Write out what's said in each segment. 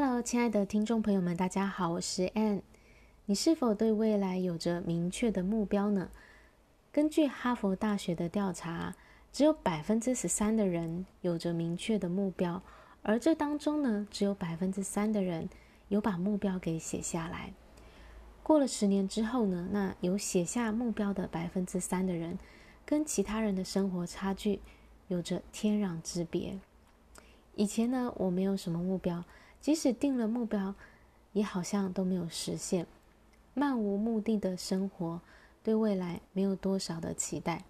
Hello，亲爱的听众朋友们，大家好，我是 Ann。你是否对未来有着明确的目标呢？根据哈佛大学的调查，只有百分之十三的人有着明确的目标，而这当中呢，只有百分之三的人有把目标给写下来。过了十年之后呢，那有写下目标的百分之三的人，跟其他人的生活差距有着天壤之别。以前呢，我没有什么目标。即使定了目标，也好像都没有实现，漫无目的的生活，对未来没有多少的期待，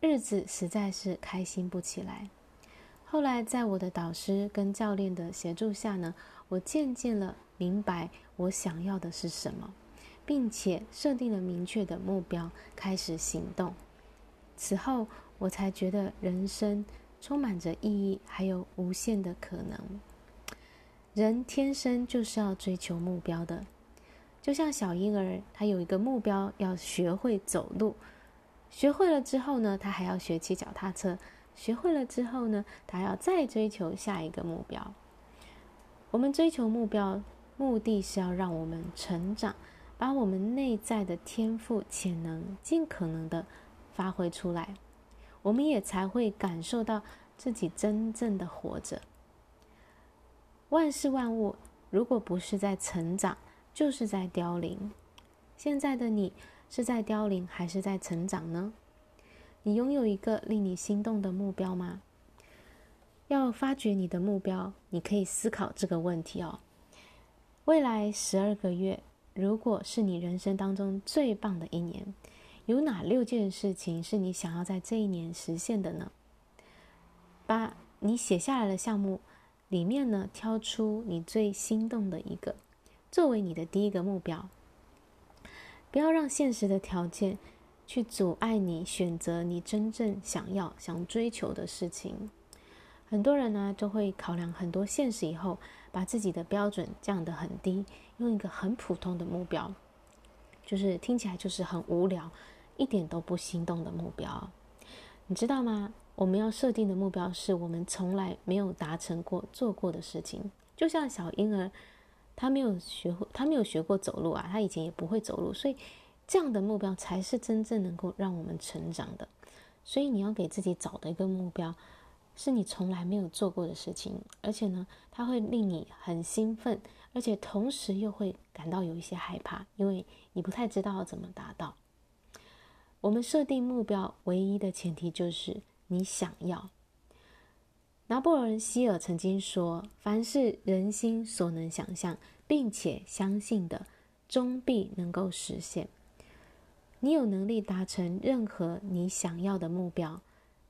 日子实在是开心不起来。后来，在我的导师跟教练的协助下呢，我渐渐了明白我想要的是什么，并且设定了明确的目标，开始行动。此后，我才觉得人生充满着意义，还有无限的可能。人天生就是要追求目标的，就像小婴儿，他有一个目标，要学会走路。学会了之后呢，他还要学骑脚踏车。学会了之后呢，他要再追求下一个目标。我们追求目标，目的是要让我们成长，把我们内在的天赋潜能尽可能的发挥出来，我们也才会感受到自己真正的活着。万事万物，如果不是在成长，就是在凋零。现在的你是在凋零，还是在成长呢？你拥有一个令你心动的目标吗？要发掘你的目标，你可以思考这个问题哦。未来十二个月，如果是你人生当中最棒的一年，有哪六件事情是你想要在这一年实现的呢？把你写下来的项目。里面呢，挑出你最心动的一个，作为你的第一个目标。不要让现实的条件去阻碍你选择你真正想要、想追求的事情。很多人呢，就会考量很多现实以后，把自己的标准降得很低，用一个很普通的目标，就是听起来就是很无聊，一点都不心动的目标。你知道吗？我们要设定的目标是我们从来没有达成过、做过的事情。就像小婴儿，他没有学会，他没有学过走路啊，他以前也不会走路，所以这样的目标才是真正能够让我们成长的。所以你要给自己找的一个目标，是你从来没有做过的事情，而且呢，它会令你很兴奋，而且同时又会感到有一些害怕，因为你不太知道要怎么达到。我们设定目标唯一的前提就是。你想要。拿破仑希尔曾经说：“凡是人心所能想象并且相信的，终必能够实现。”你有能力达成任何你想要的目标，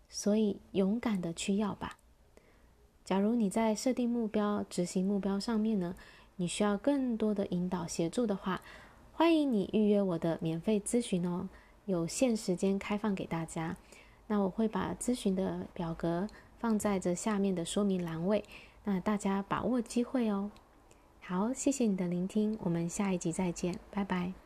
所以勇敢的去要吧。假如你在设定目标、执行目标上面呢，你需要更多的引导协助的话，欢迎你预约我的免费咨询哦，有限时间开放给大家。那我会把咨询的表格放在这下面的说明栏位，那大家把握机会哦。好，谢谢你的聆听，我们下一集再见，拜拜。